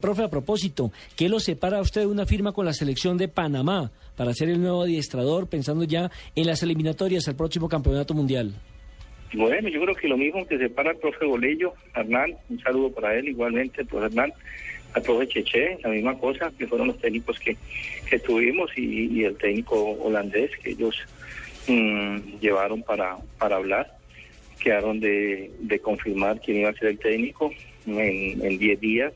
Profe, a propósito, ¿qué lo separa a usted de una firma con la selección de Panamá para ser el nuevo adiestrador, pensando ya en las eliminatorias al próximo campeonato mundial? Bueno, yo creo que lo mismo que separa al profe Bolello, Hernán, un saludo para él igualmente, profe Hernán, al profe Cheche, la misma cosa, que fueron los técnicos que, que tuvimos y, el técnico holandés que ellos mm, llevaron para, para hablar, quedaron de, de confirmar quién iba a ser el técnico en 10 días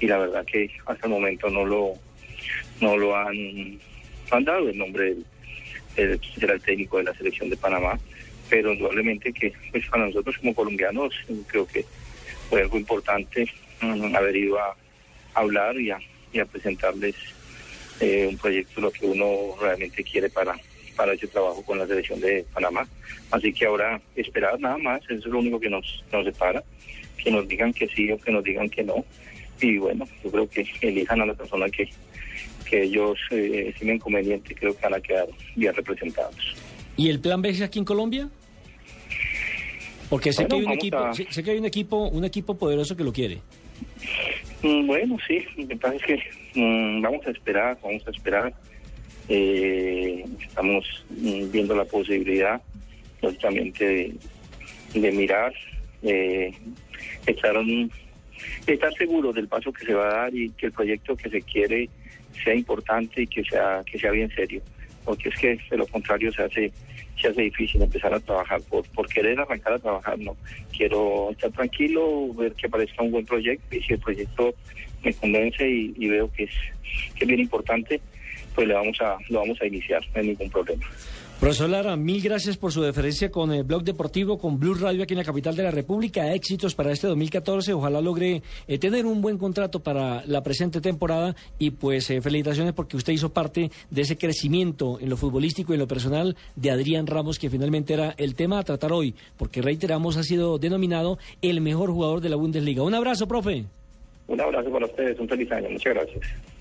y la verdad que hasta el momento no lo no lo han, han dado el nombre del, técnico de la selección de Panamá pero indudablemente que pues para nosotros como colombianos creo que fue algo importante mm, haber ido a, hablar y a, y a presentarles eh, un proyecto lo que uno realmente quiere para para ese trabajo con la selección de Panamá. Así que ahora esperar nada más, eso es lo único que nos, nos separa, que nos digan que sí o que nos digan que no y bueno, yo creo que elijan a la persona que, que ellos eh, estimen conveniente, creo que van a quedar bien representados. ¿Y el plan B es aquí en Colombia? Porque sé, que hay un equipo, sé, que hay un equipo, un equipo poderoso que lo quiere. Mm, bueno, sí, pasa es que mm, vamos a esperar, vamos a esperar. Eh, estamos mm, viendo la posibilidad, lógicamente, de, de mirar, eh, un estar seguro del paso que se va a dar y que el proyecto que se quiere sea importante y que sea que sea bien serio. Porque es que de lo contrario se hace se hace difícil empezar a trabajar por por querer arrancar a trabajar no quiero estar tranquilo ver que aparezca un buen proyecto y si el proyecto me convence y, veo que es que es bien importante pues le vamos a lo vamos a iniciar no hay ningún problema Profesor Lara, mil gracias por su deferencia con el Blog Deportivo, con Blue Radio aquí en la capital de la República. Éxitos para este 2014. Ojalá logre eh, tener un buen contrato para la presente temporada y pues eh, felicitaciones porque usted hizo parte de ese crecimiento en lo futbolístico y en lo personal de Adrián Ramos, que finalmente era el tema a tratar hoy, porque reiteramos ha sido denominado el mejor jugador de la Bundesliga. Un abrazo, profe. Un abrazo para ustedes, un feliz año. Muchas gracias.